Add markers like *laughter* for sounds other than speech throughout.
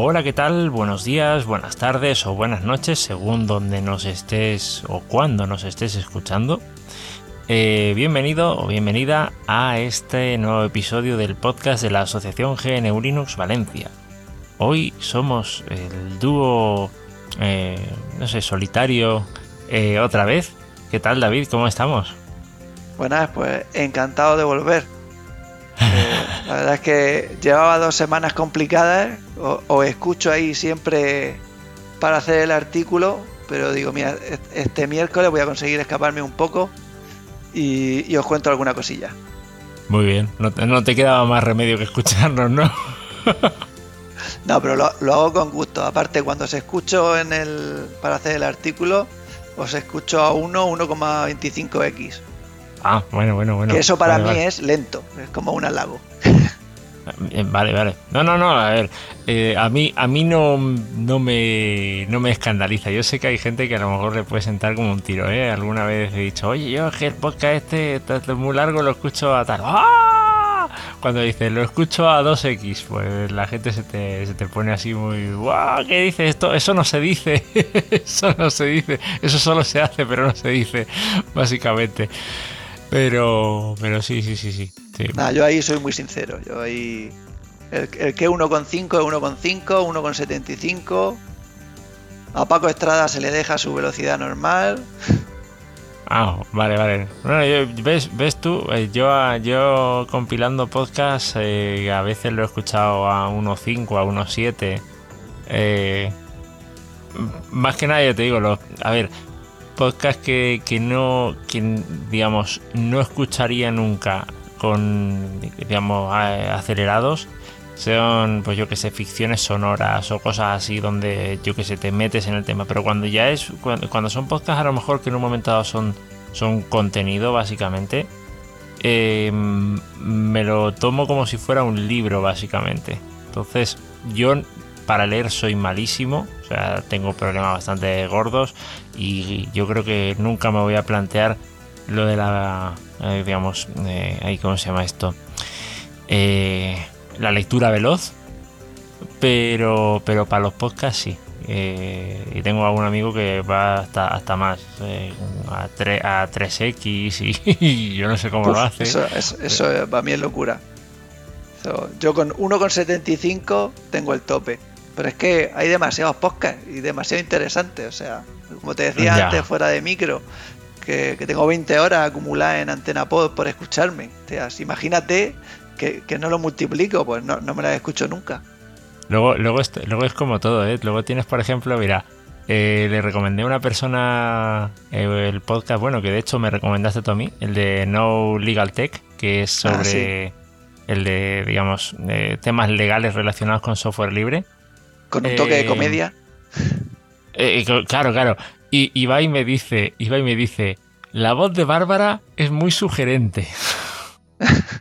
Hola, ¿qué tal? Buenos días, buenas tardes o buenas noches, según donde nos estés o cuando nos estés escuchando. Eh, bienvenido o bienvenida a este nuevo episodio del podcast de la Asociación GNU Linux Valencia. Hoy somos el dúo, eh, no sé, solitario eh, otra vez. ¿Qué tal David? ¿Cómo estamos? Buenas, pues encantado de volver. La verdad es que llevaba dos semanas complicadas, os escucho ahí siempre para hacer el artículo, pero digo, mira, est- este miércoles voy a conseguir escaparme un poco y, y os cuento alguna cosilla. Muy bien, no te, no te quedaba más remedio que escucharnos, ¿no? No, pero lo, lo hago con gusto. Aparte, cuando os escucho en el para hacer el artículo, os escucho a 1, 1,25x. Ah, bueno, bueno, bueno. que eso para Vale, mí vale. es lento, es como un halago. Eh, Vale, vale. No, no, no, a ver. eh, a mí, a mí no, no, me, no me escandaliza. Yo sé que hay gente que a lo mejor le puede sentar como un tiro, ¿eh? Alguna vez he dicho, oye, yo es que el podcast este está muy largo, lo escucho a tal. ¡Ah! Cuando dices, lo escucho a 2x, pues la gente se te, se te pone así muy, ¡guau! ¿Qué dices esto? Eso no se dice. *laughs* Eso no se dice. Eso solo se hace, pero no se dice, básicamente. Pero, pero sí, sí, sí, sí. sí. Yo ahí soy muy sincero. Yo ahí. El, el que 1,5 es 1,5, 1,75. A Paco Estrada se le deja su velocidad normal. Ah, vale, vale. Bueno, yo- ves, ves tú, Eh, yo, yo compilando podcast eh, a veces lo he escuchado a 1.5, a 1.7. Eh, más que nada, yo te digo, los, a ver, podcast que, que no, que digamos, no escucharía nunca con, digamos, acelerados. Son, pues yo que sé, ficciones sonoras o cosas así donde yo que sé, te metes en el tema. Pero cuando ya es, cuando, cuando son podcasts a lo mejor que en un momento dado son, son contenido básicamente, eh, me lo tomo como si fuera un libro básicamente. Entonces yo para leer soy malísimo, o sea, tengo problemas bastante gordos y yo creo que nunca me voy a plantear lo de la, eh, digamos, eh, ahí, ¿cómo se llama esto? Eh, la lectura veloz, pero, pero para los podcasts sí. Eh, y tengo algún amigo que va hasta, hasta más, eh, a, 3, a 3X y, *laughs* y yo no sé cómo lo hace. Eso, eso, eso es- para mí es locura. Eso- yo con 1,75 tengo el tope. Pero es que hay demasiados podcasts y demasiado interesantes. O sea, como te decía Ya. antes, fuera de micro, que, que tengo 20 horas acumuladas en Antena Pod por escucharme. O sea, si imagínate que, que no lo multiplico, pues no, no me las escucho nunca. Luego, luego, es, luego es como todo, ¿eh? Luego tienes, por ejemplo, mira, eh, le recomendé a una persona eh, el podcast, bueno, que de hecho me recomendaste tú a mí, el de No Legal Tech, que es Ah, sobre el de, digamos, de temas legales relacionados con software libre. Con un toque de Eh, comedia. Eh, eh, claro, claro. Y, y me dice, y me dice, la voz de Bárbara es muy sugerente. *laughs*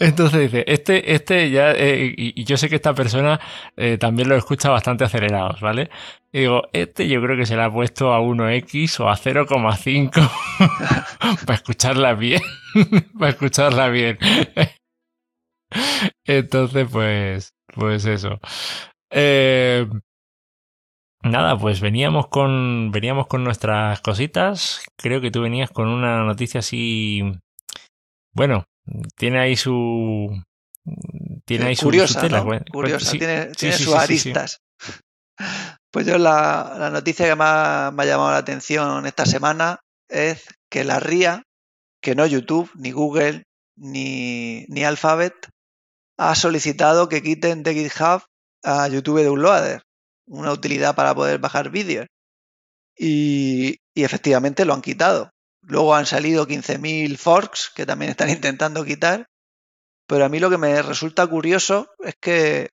Entonces dice, este, este ya, eh, y, yo sé que esta persona también lo escucha bastante acelerados, ¿vale? Digo, este yo creo que se la ha puesto a 1x o a 0,5 *laughs* para escucharla bien, *laughs* para escucharla bien. Entonces, pues, pues eso. Eh, Nada, pues veníamos con veníamos con nuestras cositas. Creo que tú venías con una noticia así. Bueno, tiene ahí su. Tiene ahí su, su curiosa, tela. ¿no? Cuen- Curiosa, sí, tiene, sí, tiene sí, sus aristas. Pues yo la, la noticia que más me ha llamado la atención esta semana es que la RIA, que no YouTube, ni Google, ni, ni Alphabet, ha solicitado que quiten de GitHub a YouTube Downloader, una utilidad para poder bajar vídeos. Y, y efectivamente lo han quitado. Luego han salido 15.000 forks que también están *laughs* intentando quitar. pero a mí lo que me resulta curioso es que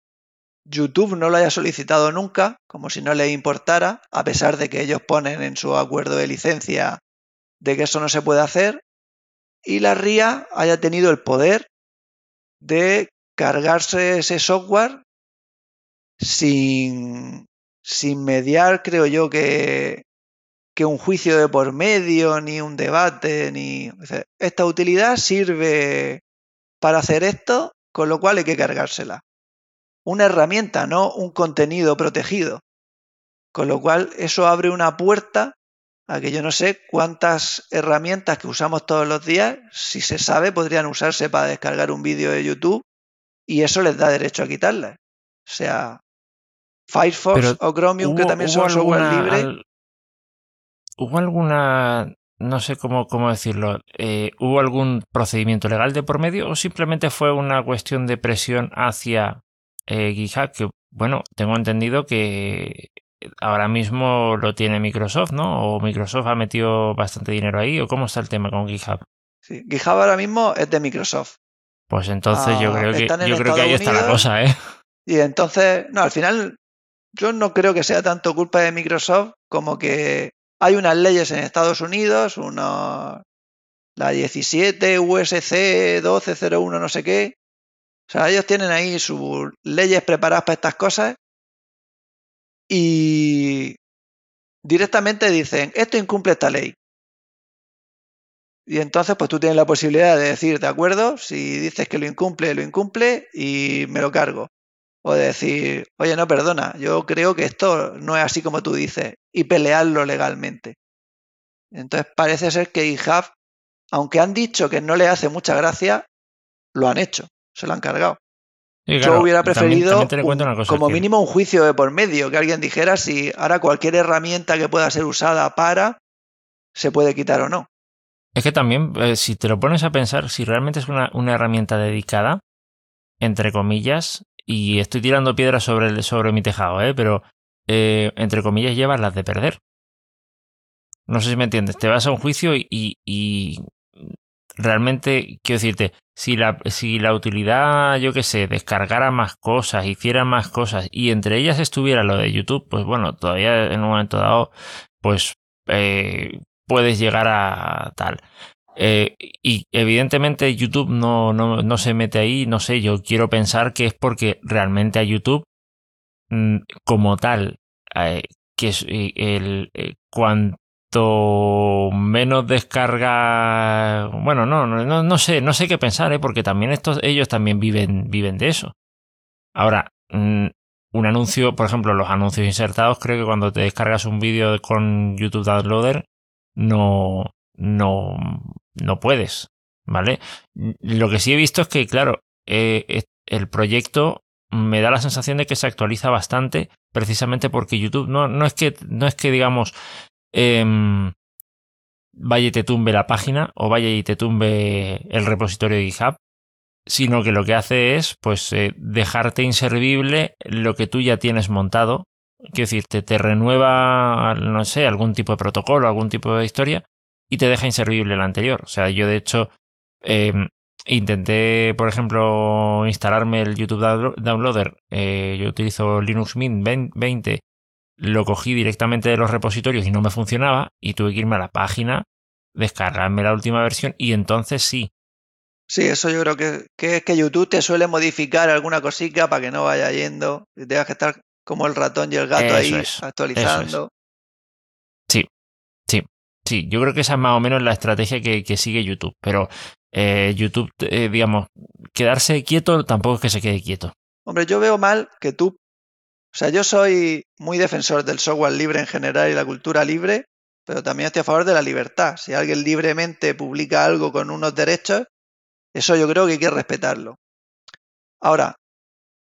YouTube no lo haya solicitado nunca, como si no le importara, a pesar de que ellos ponen en su acuerdo de licencia de que eso no se puede hacer, y la RIA haya tenido el poder de cargarse ese software sin, sin mediar, creo yo, que, que un juicio de por medio, ni un debate, ni... Esta utilidad sirve para hacer esto, con lo cual hay que cargársela. Una herramienta, no un contenido protegido. Con lo cual eso abre una puerta a que yo no sé cuántas herramientas que usamos todos los días, si se sabe, podrían usarse para descargar un vídeo de YouTube y eso les da derecho a quitarlas. O sea, Firefox o Chromium, que también son software libre. ¿Hubo alguna no sé cómo, cómo decirlo, eh, ¿hubo algún procedimiento legal de por medio o simplemente fue una cuestión de presión hacia eh, GitHub? Que, bueno, tengo entendido que ahora mismo lo tiene Microsoft, ¿no? ¿O Microsoft ha metido bastante dinero ahí? ¿O cómo está el tema con GitHub? Sí, GitHub ahora mismo es de Microsoft. Pues entonces yo ah, creo que, yo creo que ahí está la cosa, ¿eh? Y entonces, no, al final yo no creo que sea tanto culpa de Microsoft como que hay unas leyes en Estados Unidos, una, la 17 USC 1201 no sé qué. O sea, ellos tienen ahí sus leyes preparadas para estas cosas y directamente dicen, esto incumple esta ley. Y entonces, pues tú tienes la posibilidad de decir, de acuerdo, si dices que lo incumple, lo incumple y me lo cargo. O decir, oye, no, perdona, yo creo que esto no es así como tú dices, y pelearlo legalmente. Entonces parece ser que IHAB, aunque han dicho que no le hace mucha gracia, lo han hecho, se lo han cargado. yo hubiera preferido como mínimo un juicio de por medio, que alguien dijera si ahora cualquier herramienta que pueda ser usada para se puede quitar o no. Es que también, eh, si te lo pones a pensar, si realmente es una, una herramienta dedicada, entre comillas, y estoy tirando piedras sobre, sobre mi tejado, ¿eh? pero eh, entre comillas llevas las de perder. No sé si me entiendes. Te vas a un juicio y, y, realmente, quiero decirte, si la, si la utilidad, yo qué sé, descargara más cosas, hiciera más cosas y entre ellas estuviera lo de YouTube, pues bueno, todavía en un momento dado, pues eh, puedes llegar a tal. Eh, y evidentemente YouTube no, no, no, se mete ahí, no sé, yo quiero pensar que es porque realmente a YouTube mm, como tal, eh, que eh, el, cuanto menos descarga, bueno, no, no, no sé, no sé qué pensar, porque también estos, ellos también viven, viven de eso. Ahora, mm, un anuncio, por ejemplo, los anuncios insertados, creo que cuando te descargas un vídeo con YouTube Downloader, no, no, no puedes, ¿vale? Lo que sí he visto es que, claro, eh, el proyecto me da la sensación de que se actualiza bastante, precisamente porque YouTube no, no es que, no es que digamos, em, vaya y te tumbe la página o vaya y te tumbe el repositorio de GitHub, sino que lo que hace es, pues, eh, dejarte inservible lo que tú ya tienes montado. Quiero decir, te, te renueva, no sé, algún tipo de protocolo, algún tipo de historia, y te deja inservible el anterior. O sea, yo de hecho em, intenté, por ejemplo, instalarme el YouTube Downloader. Eh, yo utilizo Linux Mint 20. Lo cogí directamente de los repositorios y no me funcionaba. Y tuve que irme a la página, descargarme la última versión y entonces sí. Sí, eso yo creo que, que es que YouTube te suele modificar alguna cosita para que no vaya yendo y tengas que estar como el ratón y el gato ahí actualizando. Sí, yo creo que esa es más o menos la estrategia que, sigue YouTube. Pero eh, YouTube, eh, digamos, quedarse quieto tampoco es que se quede quieto. Hombre, yo veo mal que tú. O sea, yo soy muy defensor del software libre en general y la cultura libre, pero también estoy a favor de la libertad. Si alguien libremente publica algo con unos derechos, eso yo creo que hay que respetarlo. Ahora,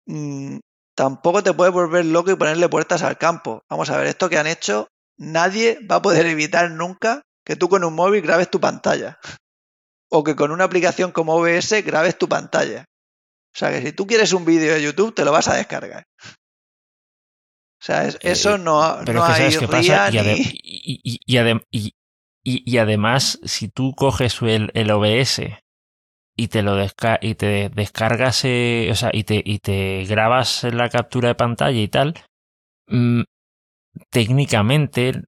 mm, tampoco te puedes volver loco y ponerle puertas al campo. Vamos a ver, esto que han hecho nadie va a poder evitar nunca que tú con un móvil grabes tu pantalla. O que con una aplicación como OBS grabes tu pantalla. O sea que si tú quieres un vídeo de YouTube, te lo vas a descargar. O sea, eh, eso no, no hay ría y, y, además, si tú coges el, el OBS y te lo y te descargas, eh, o sea, y te, y te grabas la captura de pantalla y tal, mm, técnicamente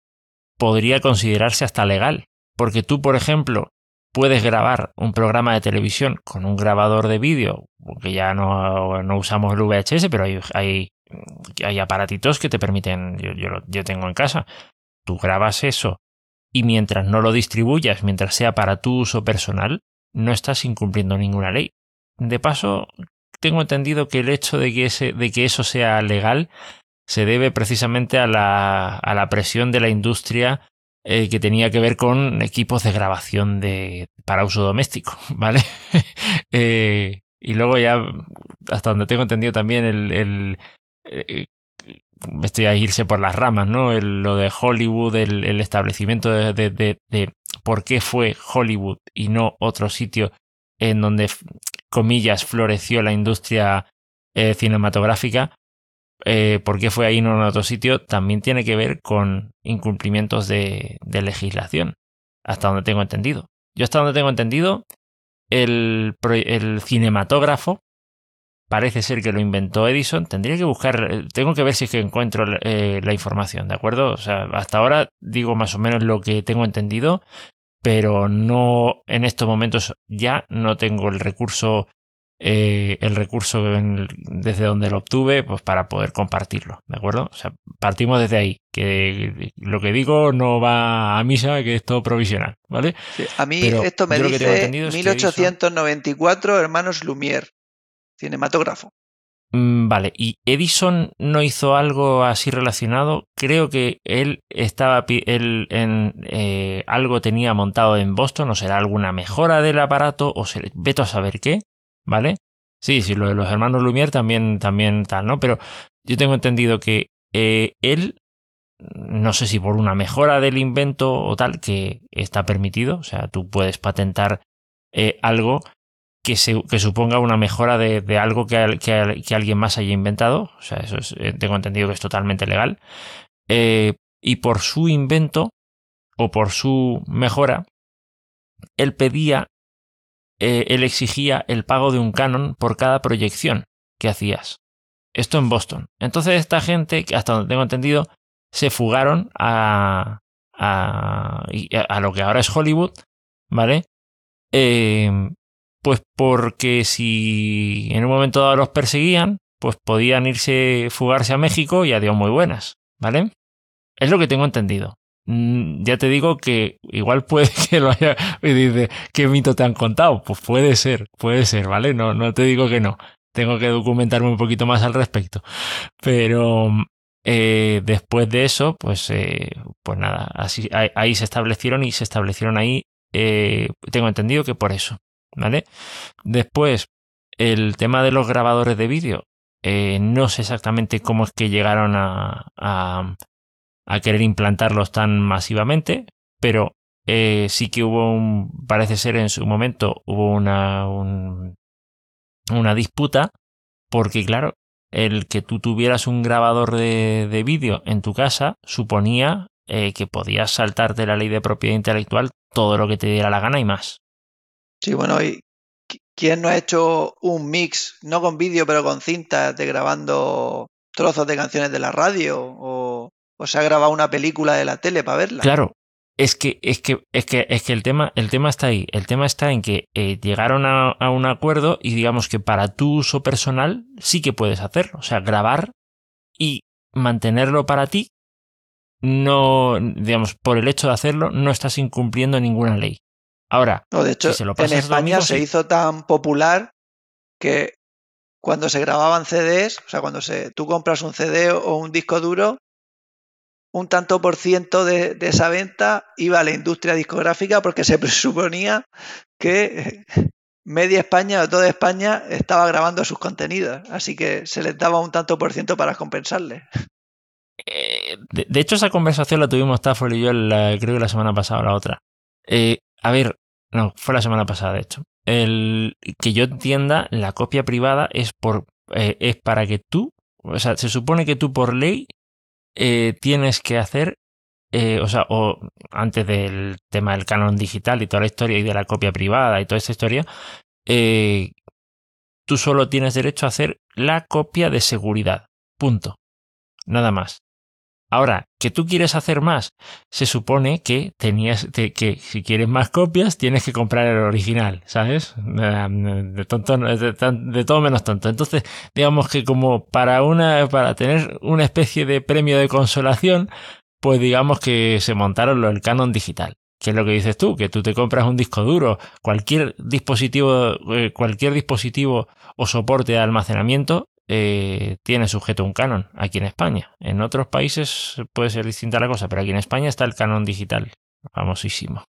podría considerarse hasta legal. Porque tú, por ejemplo, puedes grabar un programa de televisión con un grabador de vídeo, porque ya no, no, usamos el VHS, pero hay, hay, aparatitos que te permiten, yo, yo, yo tengo en casa, tú grabas eso y mientras no lo distribuyas, mientras sea para tu uso personal, no estás incumpliendo ninguna ley. De paso, tengo entendido que el hecho de que, ese, de que eso sea legal se debe precisamente a la, a la presión de la industria eh, que tenía que ver con equipos de grabación de, para uso doméstico, *laughs* ¿vale? *laughs* eh, y luego ya, hasta donde tengo entendido también, el, el eh, estoy a irse por las ramas, ¿no? El, lo de Hollywood, el, el establecimiento de, de, de, de, por qué fue Hollywood y no otro sitio en donde, comillas, floreció la industria cinematográfica, eh, por qué fue ahí no en otro sitio, también tiene que ver con incumplimientos de, de legislación, hasta donde tengo entendido. Yo hasta donde tengo entendido, el, el cinematógrafo parece ser que lo inventó Edison. Tendría que buscar, eh, tengo que ver si es que encuentro eh, la información, ¿de acuerdo? O sea, hasta ahora digo más o menos lo que tengo entendido, pero no en estos momentos ya no tengo el recurso, eh, el recurso desde donde lo obtuve, pues para poder compartirlo, ¿de acuerdo? O sea, partimos desde ahí, que lo que digo no va a misa, que es todo provisional, ¿vale? Sí, a mí pero esto me dice 1894, Edison... hermanos Lumière cinematógrafo. Mm, vale, y Edison no hizo algo así relacionado. Creo que él estaba, él en eh, algo tenía montado en Boston, o será alguna mejora del aparato, o se, veto a saber qué, ¿vale? Sí, sí, lo de los hermanos Lumière también, también tal, ¿no? Pero yo tengo entendido que eh, él, no sé si por una mejora del invento o tal, que está permitido, o sea, tú puedes patentar eh, algo que, se, que suponga una mejora de, de algo que, que, alguien más haya inventado. O sea, eso es, eh, tengo entendido que es totalmente legal. Y por su invento o por su mejora, él pedía, eh, él exigía el pago de un canon por cada proyección que hacías. Esto en Boston. Entonces esta gente, hasta donde tengo entendido, se fugaron a, a, lo que ahora es Hollywood, ¿vale? Eh, pues porque si en un momento dado los perseguían, pues podían irse, fugarse a México y adiós muy buenas, ¿vale? Es lo que tengo entendido. Mm, ya te digo que igual puede *laughs* que lo haya... Y dice, ¿qué mito te han contado? Pues puede ser, puede ser, ¿vale? No, no te digo que no. Tengo que documentarme un poquito más al respecto. Pero eh, después de eso, pues, eh, pues nada, así, ahí, se establecieron y se establecieron ahí, eh, tengo entendido que por eso. ¿vale? Después, el tema de los grabadores de vídeo. No sé exactamente cómo es que llegaron a, a querer implantarlos tan masivamente, pero eh, sí que hubo un, parece ser en su momento, hubo una, un, una disputa, porque claro, el que tú tuvieras un grabador de, de vídeo en tu casa suponía eh, que podías saltarte la ley de propiedad intelectual todo lo que te diera la gana y más. Sí, bueno, ¿y quién no ha hecho un mix, no con vídeo, pero con cintas de grabando trozos de canciones de la radio? O, o se ha grabado una película de la tele para verla. Claro, es que, es que, es que, es que el tema, el tema está ahí. El tema está en que eh, llegaron a, a, un acuerdo y digamos que para tu uso personal sí que puedes hacerlo. O sea, grabar y mantenerlo para ti. No, digamos, por el hecho de hacerlo, no estás incumpliendo ninguna ley. Ahora, no, de hecho, si se lo en España amigos, se sí. hizo tan popular que cuando se grababan CDs, o sea, cuando se, tú compras un CD o un disco duro, un tanto por ciento de, esa venta iba a la industria discográfica porque se *laughs* presuponía que media España o toda España estaba grabando sus contenidos, así que se les daba un tanto por ciento para compensarle. Eh, de, hecho, esa conversación la tuvimos Stafford y yo, creo que la semana pasada o la otra. Eh, a ver, no, fue la semana pasada, de hecho. El que yo entienda, la copia privada es por eh, es para que tú, o sea, se supone que tú por ley eh, tienes que hacer, eh, o sea, o antes del tema del canon digital y toda la historia y de la copia privada y toda esta historia, eh, tú solo tienes derecho a hacer la copia de seguridad. Punto. Nada más. Ahora, que tú quieres hacer más, se supone que tenías que si quieres más copias tienes que comprar el original, ¿sabes? De, tonto, de, todo menos tonto. Entonces, digamos que como para una para tener una especie de premio de consolación, pues digamos que se montaron el canon digital. ¿Qué es lo que dices tú? Que tú te compras un disco duro, cualquier dispositivo, eh, cualquier dispositivo o soporte de almacenamiento eh, tiene sujeto un canon aquí en España. En otros países puede ser distinta la cosa, pero aquí en España está el canon digital, famosísimo.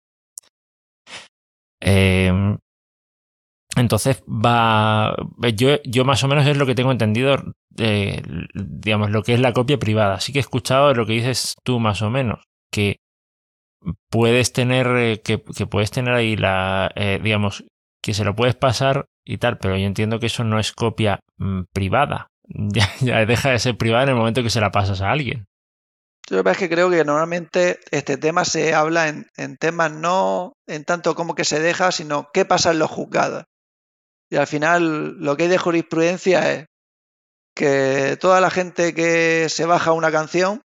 Em, entonces va, yo, yo más o menos es lo que tengo entendido, eh, digamos, lo que es la copia privada. Así que he escuchado lo que dices tú más o menos, que puedes tener, eh, que, puedes tener ahí la, eh, digamos, que se lo puedes pasar y tal, pero yo entiendo que eso no es copia mm, privada. *laughs* Ya, deja de ser privada en el momento que se la pasas a alguien. Yo es que creo que normalmente este tema se habla en, temas no en tanto como que se deja, sino qué pasa en los juzgados. Y al final lo que hay de jurisprudencia es que toda la gente que se baja una canción,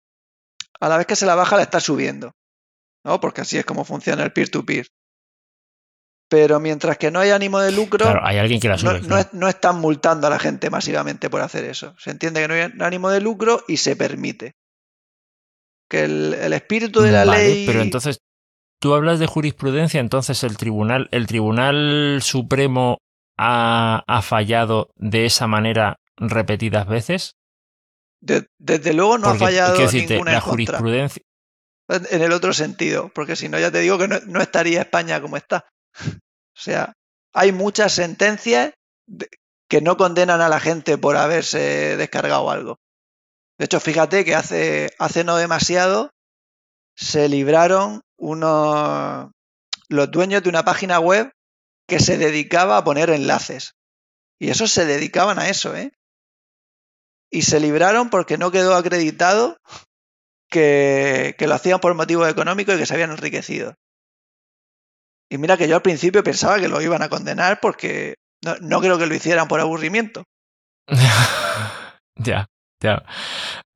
a la vez que se la baja la está subiendo. ¿no? Porque así es como funciona el peer-to-peer. Pero mientras que no hay ánimo de lucro, hay alguien que la sube, no, están multando a la gente masivamente por hacer eso. Se entiende que no hay ánimo de lucro y se permite. Que el, espíritu de la ley. Pero entonces, tú hablas de jurisprudencia, entonces el tribunal, el Tribunal Supremo ha, fallado de esa manera repetidas veces. desde luego no ha fallado ninguna la jurisprudencia en el otro sentido, porque si no ya te digo que no, estaría España como está. *laughs* O sea, hay muchas sentencias que no condenan a la gente por haberse descargado algo. De hecho, fíjate que hace, hace no demasiado se libraron unos los dueños de una página web que se dedicaba a poner enlaces. Y esos se dedicaban a eso, ¿eh? Y se libraron porque no quedó acreditado que, lo hacían por motivos económicos y que se habían enriquecido. Y mira que yo al principio pensaba que lo iban a condenar porque no, creo que lo hicieran por aburrimiento. *laughs* ya, ya.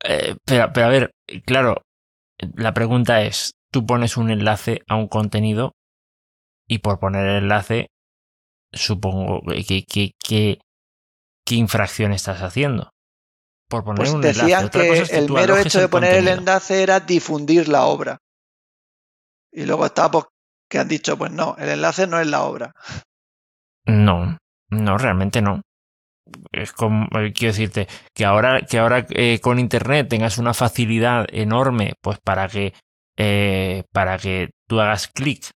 Eh, pero, pero a ver, claro, la pregunta es, tú pones un enlace a un contenido y por poner el enlace, supongo que, que, que ¿qué infracción estás haciendo? por poner pues un decían que, el mero hecho de poner el enlace era difundir la obra. Y luego está pues, que han dicho, pues no, el enlace no es la obra. No, no, realmente no. Es como, eh, quiero decirte, que ahora, que ahora eh, con internet tengas una facilidad enorme, pues para que, eh, para que tú hagas clic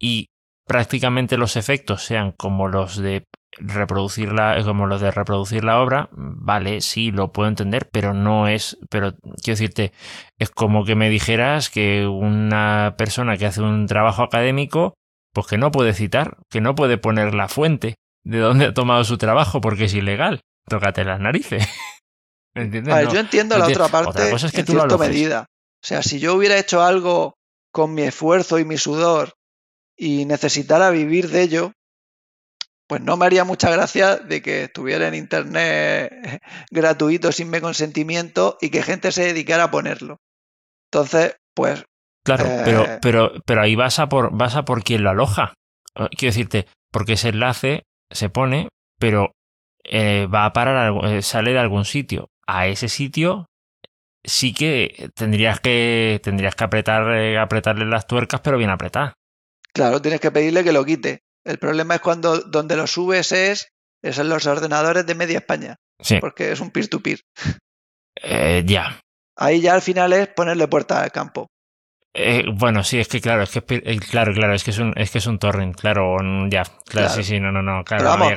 y prácticamente los efectos sean como los de reproducir la, como los de reproducir la obra, vale, sí, lo puedo entender, pero no es, pero quiero decirte, es como que me dijeras que una persona que hace un trabajo académico, pues que no puede citar, que no puede poner la fuente de dónde ha tomado su trabajo porque es ilegal. Tócate las narices. *laughs* ¿Entiendes? yo entiendo la otra parte cosa es que en cierta medida. O sea, si yo hubiera hecho algo con mi esfuerzo y mi sudor y necesitara vivir de ello, pues no me haría mucha gracia de que estuviera en internet *laughs* gratuito sin mi consentimiento y que gente se dedicara a ponerlo. Entonces, pues. Claro, pero, eh, pero, pero ahí vas a por, vas a por quien lo aloja. Eh, quiero decirte, porque ese enlace se pone, pero eh, va a parar, sale de algún sitio. A ese sitio sí que tendrías que tendrías que apretar, apretarle las tuercas, pero bien apretadas. Claro, tienes que pedirle que lo quite. El problema es cuando donde lo subes es, en los ordenadores de media España. Sí. Porque es un peer-to-peer. Eh, ya. Ahí ya al final es ponerle puerta al campo. Eh, bueno, sí, es que claro, es que eh, claro, claro, es que es un, es que es un torrent, claro, ya, claro, sí, sí, no, no, no, claro, vamos,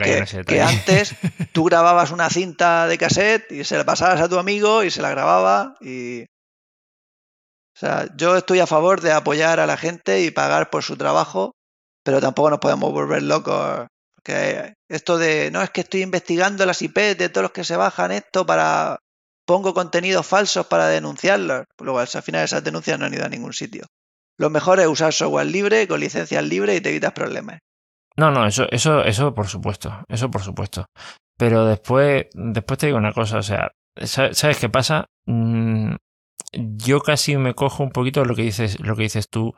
que, antes *laughs* tú grababas una cinta de cassette y se la pasabas a tu amigo y se la grababa y o sea, yo estoy a favor de apoyar a la gente y pagar por su trabajo pero tampoco nos podemos volver locos. Esto de, no, es que estoy investigando las IP de todos los que se bajan esto para, pongo contenidos falsos para denunciarlos. Luego al final esas denuncias no han ido a ningún sitio. Lo mejor es usar software libre, con licencias libres y te evitas problemas. No, no, eso, eso, eso por supuesto, eso por supuesto. Pero después, después te digo una cosa, o sea, ¿sabes qué pasa? Mm, yo casi me cojo un poquito lo que dices, lo que dices tú,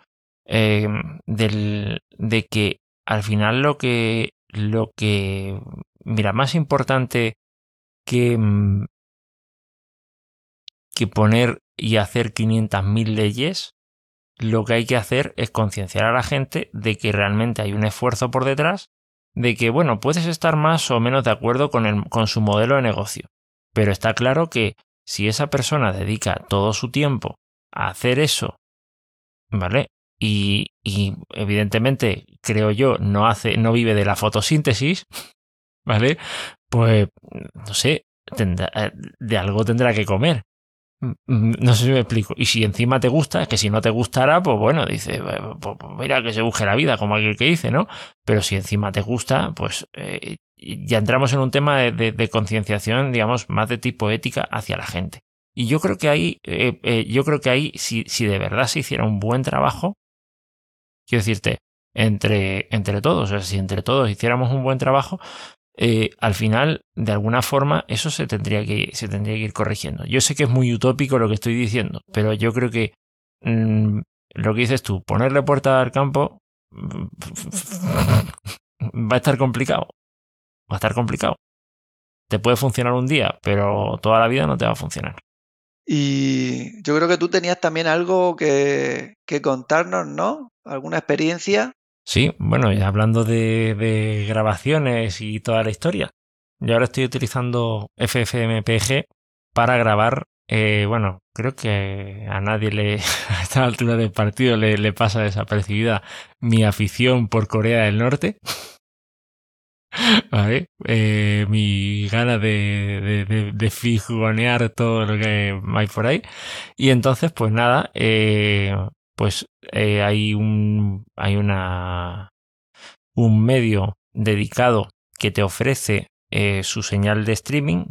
del, de que al final lo que, lo que, mira, más importante que, mm, que poner y hacer 500.000 leyes, lo que hay que hacer es concienciar a la gente de que realmente hay un esfuerzo por detrás, de que, bueno, puedes estar más o menos de acuerdo con, el, con su modelo de negocio, pero está claro que si esa persona dedica todo su tiempo a hacer eso, ¿vale? Y, evidentemente, creo yo, no hace, no vive de la fotosíntesis, *laughs* ¿vale? Pues, no sé, eh, de algo tendrá que comer. Mm, mm, no sé si me explico. Y si encima te gusta, es que si no te gustara, pues bueno, dice, pues, pues mira que se busque la vida, como aquel que dice, ¿no? Pero si encima te gusta, pues eh, ya entramos en un tema de, concienciación, digamos, más de tipo ética hacia la gente. Y yo creo que ahí, eh, yo creo que ahí, si, si de verdad se hiciera un buen trabajo, quiero decirte, entre, entre todos, o sea, si entre todos hiciéramos un buen trabajo, eh, al final, de alguna forma, eso se tendría, que, se tendría que ir corrigiendo. Yo sé que es muy utópico lo que estoy diciendo, pero yo creo que mm, lo que dices tú, ponerle puerta al campo *laughs* va a estar complicado. Va a estar complicado. Te puede funcionar un día, pero toda la vida no te va a funcionar. Y yo creo que tú tenías también algo que, que contarnos, ¿no? ¿Alguna experiencia? Sí, bueno, y hablando de, grabaciones y toda la historia, yo ahora estoy utilizando FFmpeg para grabar. Eh, bueno, creo que a nadie le, *laughs* a esta altura del partido le, pasa desapercibida mi afición por Corea del Norte. *laughs* Eh, mi gana de, de, de, fijonear todo lo que hay por ahí. Y entonces, pues nada, eh, pues eh, hay un hay una un medio dedicado que te ofrece su señal de streaming.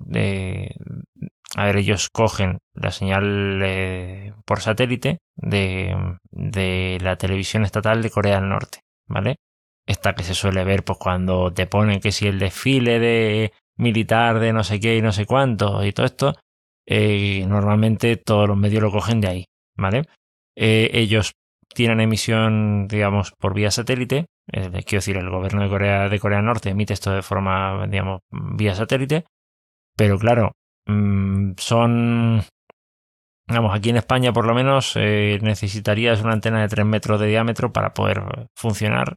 a ver, ellos cogen la señal por satélite de, de, la televisión estatal de Corea del Norte, ¿vale? Esta que se suele ver pues cuando te ponen que si el desfile de militar de no sé qué y no sé cuánto y todo esto, normalmente todos los medios lo cogen de ahí, ¿vale? Eh, ellos tienen emisión, digamos, por vía satélite. Eh, quiero decir, el gobierno de Corea, de Corea Norte emite esto de forma, digamos, vía satélite. Pero claro, mm, son. Digamos, aquí en España por lo menos eh, necesitarías una antena de 3 metros de diámetro para poder funcionar.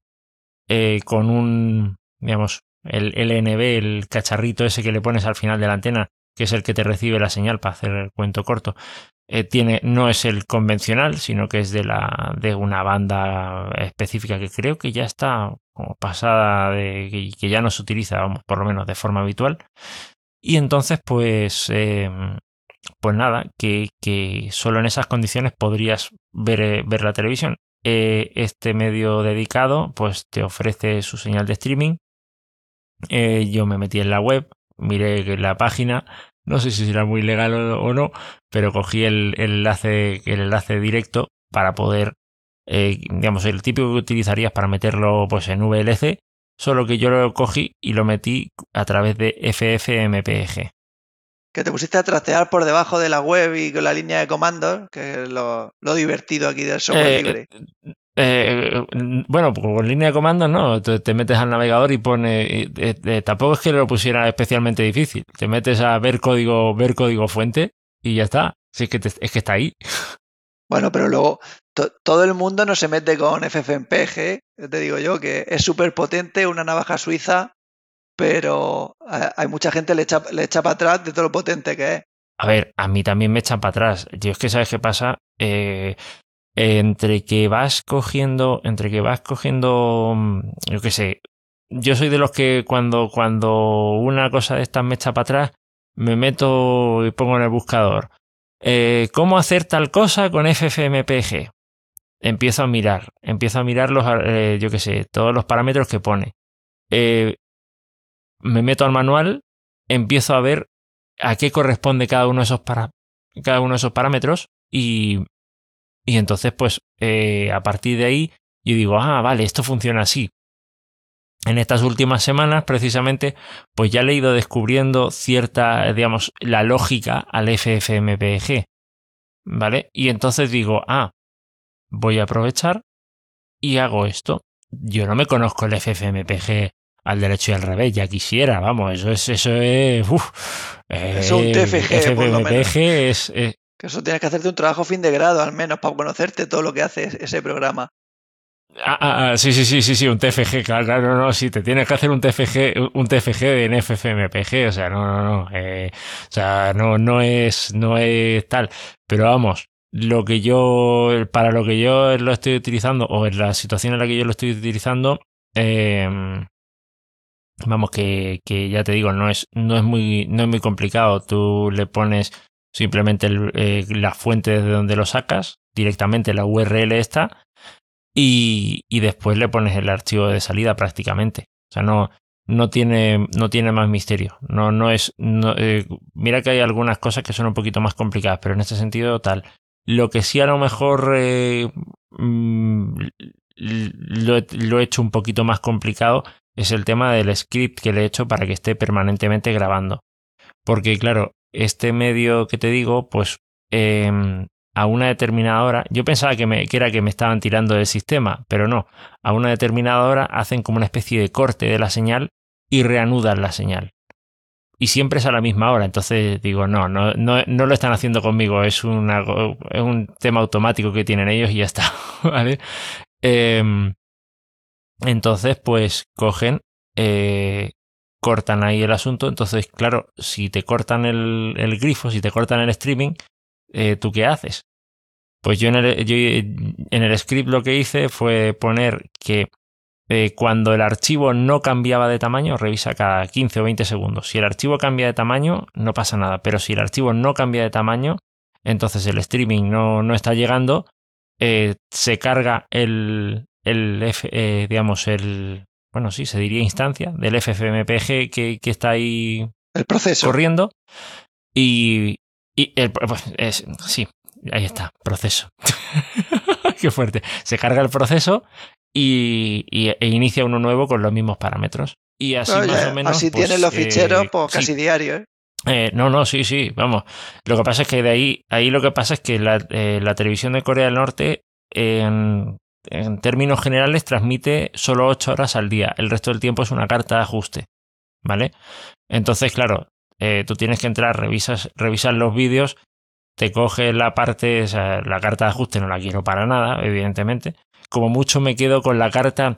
Con un, digamos, el LNB, el cacharrito ese que le pones al final de la antena, que es el que te recibe la señal para hacer el cuento corto, eh, tiene, no es el convencional, sino que es de, la, de una banda específica que creo que ya está como pasada de que, ya no se utiliza, vamos, por lo menos de forma habitual. Y entonces, pues, em, pues nada, que, que, solo en esas condiciones podrías ver, eh, ver la televisión. Eh, este medio dedicado, pues te ofrece su señal de streaming. yo me metí en la web, miré la página, no sé si será muy legal o, no, pero cogí el, enlace, el enlace directo para poder, eh, digamos, el típico que utilizarías para meterlo pues, en VLC, solo que yo lo cogí y lo metí a través de FFmpeg. Que te pusiste a trastear por debajo de la web y con la línea de comandos, que es lo, divertido aquí del software eh, libre. Eh, bueno, pues con línea de comandos no, te, metes al navegador y pone, eh, tampoco es que lo pusiera especialmente difícil, te metes a ver código, ver código fuente y ya está, si es que, es que está ahí. *laughs* Bueno, pero luego todo el mundo no se mete con FFmpeg, te digo yo que es súper potente, una navaja suiza, pero hay mucha gente le echa, le echa para atrás de todo lo potente que es. A ver, a mí también me echan para atrás. Yo es que sabes qué pasa. Eh, entre que vas cogiendo, entre que vas cogiendo, mm, yo qué sé, yo soy de los que cuando, cuando una cosa de estas me echa para atrás, me meto y pongo en el buscador. Eh, ¿Cómo hacer tal cosa con FFmpeg? Empiezo a mirar, empiezo a mirar los, eh, yo qué sé, todos los parámetros que pone. Eh, me meto al manual, empiezo a ver a qué corresponde cada uno de esos, cada uno de esos parámetros y, y entonces, pues, eh, a partir de ahí, yo digo, ah, vale, esto funciona así. en estas últimas semanas, precisamente, pues ya le he ido descubriendo cierta, digamos, la lógica al FFmpeg. ¿Vale? Y entonces digo, ah, voy a aprovechar y hago esto. Yo no me conozco el FFmpeg al derecho y al revés, ya quisiera, vamos, eso es, eso es, es un TFG, por lo menos. es, que eso tienes que hacerte un trabajo fin de grado, al menos, para conocerte todo lo que hace ese programa. Ah, ah, ah, sí, sí, sí, sí, sí, un TFG, claro, claro, no, sí, te tienes que hacer un TFG, un TFG en FFmpeg, o sea, no, no, no, eh, o sea, no, no es, no es tal, pero vamos, lo que yo, para lo que yo lo estoy utilizando, o en la situación en la que yo lo estoy utilizando, eh, vamos, que, que, ya te digo, no es, no es muy, no es muy complicado, tú le pones simplemente eh, la fuente desde donde lo sacas, directamente la URL está, y, y, después le pones el archivo de salida prácticamente. O sea, no, no, tiene, no tiene más misterio. No, no es, eh, mira que hay algunas cosas que son un poquito más complicadas, pero en este sentido tal. Lo que sí a lo mejor eh, mm, lo, lo, he hecho un poquito más complicado es el tema del script que le he hecho para que esté permanentemente grabando. Porque claro, este medio que te digo, pues eh, a una determinada hora, yo pensaba que, me, que era que me estaban tirando del sistema, pero no, a una determinada hora hacen como una especie de corte de la señal y reanudan la señal. Y siempre es a la misma hora, entonces digo, no, no, no, no lo están haciendo conmigo, es, una, es un tema automático que tienen ellos y ya está, *laughs* ¿vale? Em, entonces, pues cogen, eh, cortan ahí el asunto, entonces, claro, si te cortan el, el grifo, si te cortan el streaming, eh, ¿tú qué haces? Pues yo en, el, script lo que hice fue poner que eh, cuando el archivo no cambiaba de tamaño, revisa cada 15 o 20 segundos. Si el archivo cambia de tamaño, no pasa nada. Pero si el archivo no cambia de tamaño, entonces el streaming no, no está llegando, se carga el, el F, eh, digamos, el, bueno, sí, se diría instancia del FFmpeg que, que está ahí el proceso. corriendo y, y el, pues, es, sí, ahí está, proceso. *laughs* Qué fuerte. Se carga el proceso y, y, e inicia uno nuevo con los mismos parámetros. Y así Oye, más o menos. Así pues, tienen los ficheros eh, pues, casi sí. diario. ¿eh? Eh, no, no, sí, sí, vamos. Lo que pasa es que de ahí, ahí lo que pasa es que la, eh, la televisión de Corea del Norte, en, en, términos generales, transmite solo 8 horas al día. El resto del tiempo es una carta de ajuste. ¿Vale? Entonces, claro, eh, tú tienes que entrar, revisas, revisas los vídeos, te coge la parte, o sea, la carta de ajuste no la quiero para nada, evidentemente. Como mucho me quedo con la carta.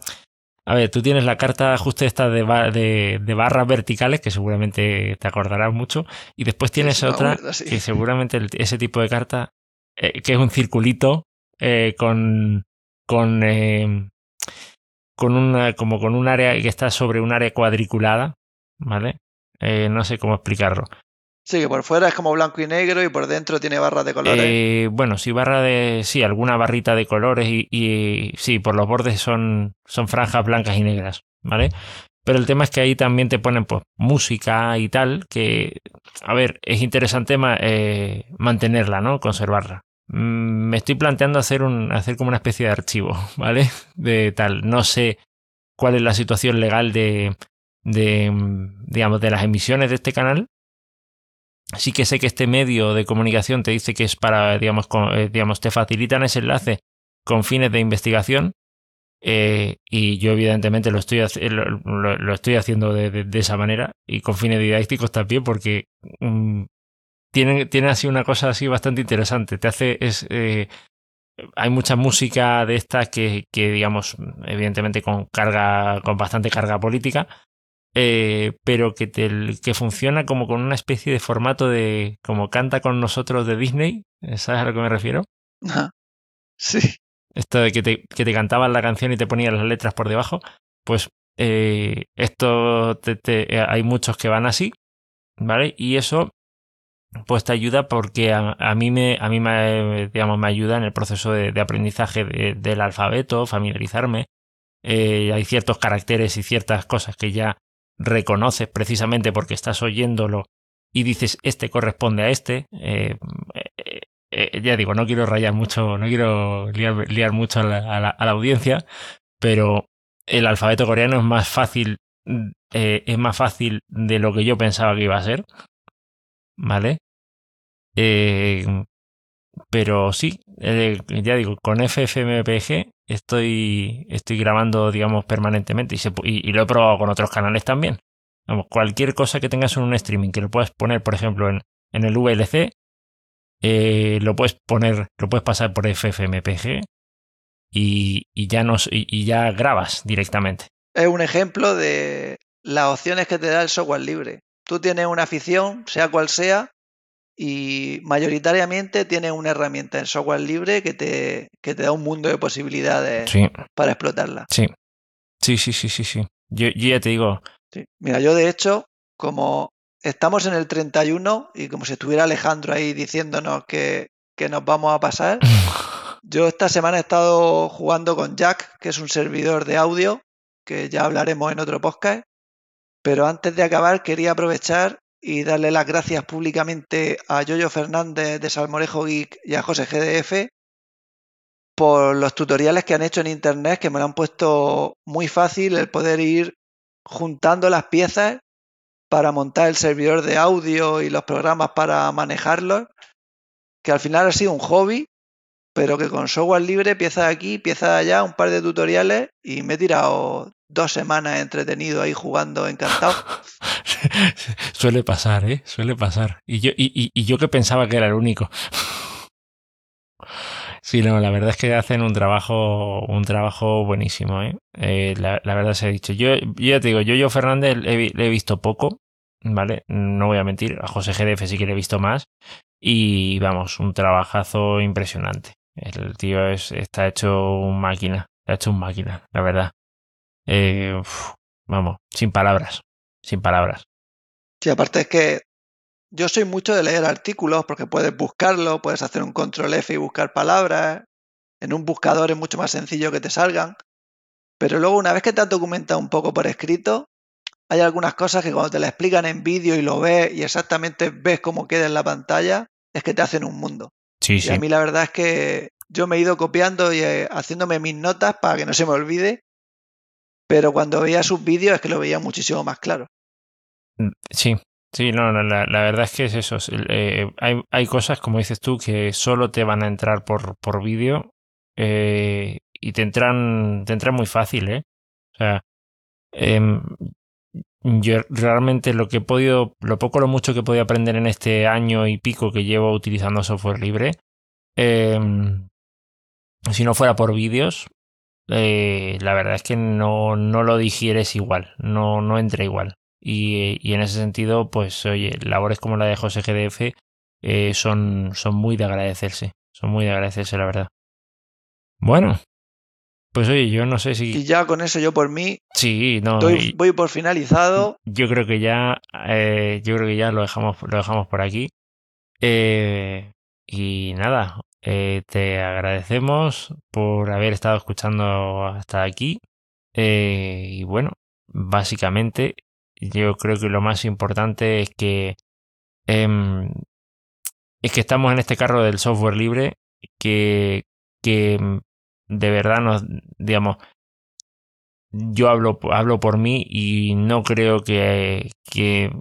A ver, tú tienes la carta de ajuste esta de, de, de barras verticales, que seguramente te acordarás mucho, y después tienes Sí, otra verdad, sí. que seguramente el- ese tipo de carta, eh, que es un circulito eh, con, con, eh, con una, como con un área que está sobre un área cuadriculada, ¿vale? Eh, no sé cómo explicarlo. Sí, que por fuera es como blanco y negro y por dentro tiene barras de colores. Eh, bueno, sí, barra de. Sí, alguna barrita de colores y, y sí, por los bordes son, son franjas blancas y negras, ¿vale? Pero el tema es que ahí también te ponen pues música y tal, que, a ver, es interesante ma- eh, mantenerla, ¿no? Conservarla. Mm, Me estoy planteando hacer, un, hacer como una especie de archivo, *laughs* ¿vale? De tal. No sé cuál es la situación legal de, de, mm, digamos, de las emisiones de este canal, sí que sé que este medio de comunicación te dice que es para, digamos, con- eh, digamos te facilitan ese enlace con fines de investigación. eh, y yo evidentemente lo estoy, lo, lo- estoy haciendo de esa manera y con fines didácticos también porque mm, tiene, tiene así una cosa así bastante interesante. Te hace, es, eh, hay mucha música de estas que, que, digamos, evidentemente con carga, con bastante carga política, eh, pero que, te, que funciona como con una especie de formato de como canta con nosotros de Disney, ¿sabes a lo que me refiero? Sí. Esto de que te, que te cantaban la canción y te ponían las letras por debajo, pues eh, esto te, te, hay muchos que van así, ¿vale? Y eso pues te ayuda porque a, mí me a mí me digamos me ayuda en el proceso de, aprendizaje de, del alfabeto familiarizarme eh, hay ciertos caracteres y ciertas cosas que ya reconoces precisamente porque estás oyéndolo y dices este corresponde a este eh, eh, ya digo no quiero rayar mucho no quiero liar, liar mucho a la, a, la, audiencia pero el alfabeto coreano es más fácil, es más fácil de lo que yo pensaba que iba a ser. ¿Vale? Eh, pero sí, eh, ya digo, con FFmpeg estoy, estoy grabando, digamos, permanentemente y, lo he probado con otros canales también. Vamos, cualquier cosa que tengas en un streaming que lo puedas poner, por ejemplo, en, en el VLC, eh, lo puedes poner, lo puedes pasar por FFmpeg y, y ya nos, y, ya grabas directamente. Es un ejemplo de las opciones que te da el software libre. Tú tienes una afición, sea cual sea, y mayoritariamente tienes una herramienta en software libre que te, que te da un mundo de posibilidades para explotarla. Sí, sí, sí, sí, sí. sí. Yo, ya te digo. Mira, yo de hecho, como estamos en el 31 y como si estuviera Alejandro ahí diciéndonos que, que nos vamos a pasar, *laughs* yo esta semana he estado jugando con Jack, que es un servidor de audio, que ya hablaremos en otro podcast. Pero antes de acabar quería aprovechar y darle las gracias públicamente a Yoyo Fernández de Salmorejo Geek y a José GDF por los tutoriales que han hecho en internet que me lo han puesto muy fácil el poder ir juntando las piezas para montar el servidor de audio y los programas para manejarlos, que al final ha sido un hobby, pero que con software libre, pieza de aquí, pieza de allá, un par de tutoriales y me he tirado dos semanas entretenido ahí jugando encantado. *laughs* Suele pasar, ¿eh? Suele pasar. Y yo, y, yo que pensaba que era el único. *laughs* Sí, no, la verdad es que hacen un trabajo, un trabajo buenísimo, ¿eh? eh la, verdad se ha dicho. Yo, ya te digo, yo, yo Fernández le, he visto poco, ¿vale? No voy a mentir, a José GDF sí que le he visto más. Y vamos, un trabajazo impresionante. El tío es, está hecho un máquina, ha hecho un máquina, la verdad. Eh, vamos, sin palabras, sin palabras. Sí, aparte es que yo soy mucho de leer artículos porque puedes buscarlo, puedes hacer un control F y buscar palabras. En un buscador es mucho más sencillo que te salgan. Pero luego, una vez que te has documentado un poco por escrito, hay algunas cosas que cuando te la explican en vídeo y lo ves y exactamente ves cómo queda en la pantalla, es que te hacen un mundo. Sí, y a mí la verdad es que yo me he ido copiando y eh, haciéndome mis notas para que no se me olvide pero cuando veía sus vídeos es que lo veía muchísimo más claro. Mm, sí, sí, no, la, verdad es que es eso. Eh, hay, hay, cosas, como dices tú, que solo te van a entrar por, por vídeo eh, y te entran, te entran muy fácil, ¿eh? O sea, em, yo realmente lo que he podido, lo poco lo mucho que he podido aprender en este año y pico que llevo utilizando software libre, em, si no fuera por vídeos, eh, la verdad es que no, no lo digieres igual, no, no entra igual. Y, y, en ese sentido, pues oye, labores como la de José GDF eh, son, son muy de agradecerse, son muy de agradecerse, la verdad. Bueno, pues oye, yo no sé si... Y ya con eso yo por mí... Sí, no... voy por finalizado. Yo creo que ya, eh, yo creo que ya lo dejamos, lo dejamos por aquí. Eh, y nada, eh, te agradecemos por haber estado escuchando hasta aquí. Eh, y bueno, básicamente yo creo que lo más importante es que em, es que estamos en este carro del software libre que, que em, de verdad nos digamos yo hablo, hablo por mí y no creo que, que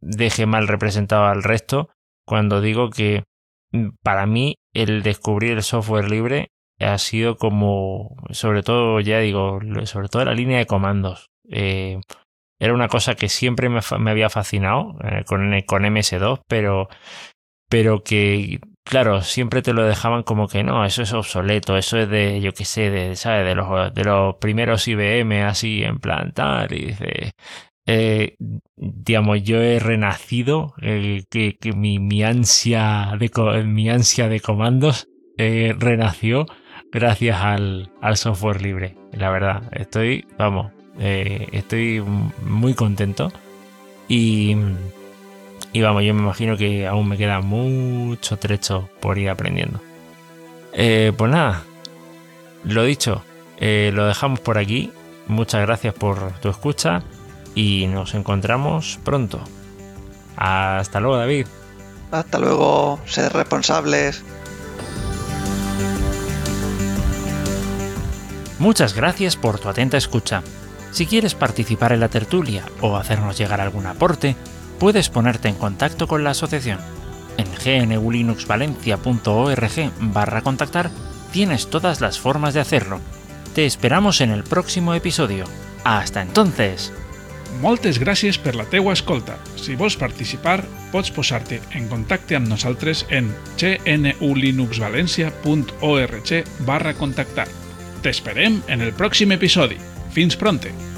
deje mal representado al resto cuando digo que Mm, para mí el descubrir el software libre ha sido como, sobre todo, ya digo, sobre todo la línea de comandos. Eh, era una cosa que siempre me, había fascinado eh, con, con MS2, pero, pero que, claro, siempre te lo dejaban como que no, eso es obsoleto, eso es de, yo qué sé, de, ¿sabes? De los, de los primeros IBM así en plan tal, y dice, eh, digamos, yo he renacido, que, mi, mi, ansia de, mi ansia de comandos eh, renació gracias al, al, software libre. La verdad, estoy, vamos, eh, estoy muy contento y, y vamos, yo me imagino que aún me queda mucho trecho por ir aprendiendo. pues nada, lo dicho, lo dejamos por aquí. Muchas gracias por tu escucha y nos encontramos pronto. Hasta luego, David. Hasta luego, sed responsables. Muchas gracias por tu atenta escucha. Si quieres participar en la tertulia o hacernos llegar algún aporte, puedes ponerte en contacto con la asociación. En gnulinuxvalencia.org barra contactar tienes todas las formas de hacerlo. Te esperamos en el próximo episodio. Hasta entonces! Moltes gràcies per la teua escolta. Si vols participar, pots posar-te en contacte amb nosaltres en gnulinuxvalencia.org barra contactar. T'esperem en el pròxim episodi. Fins pronte!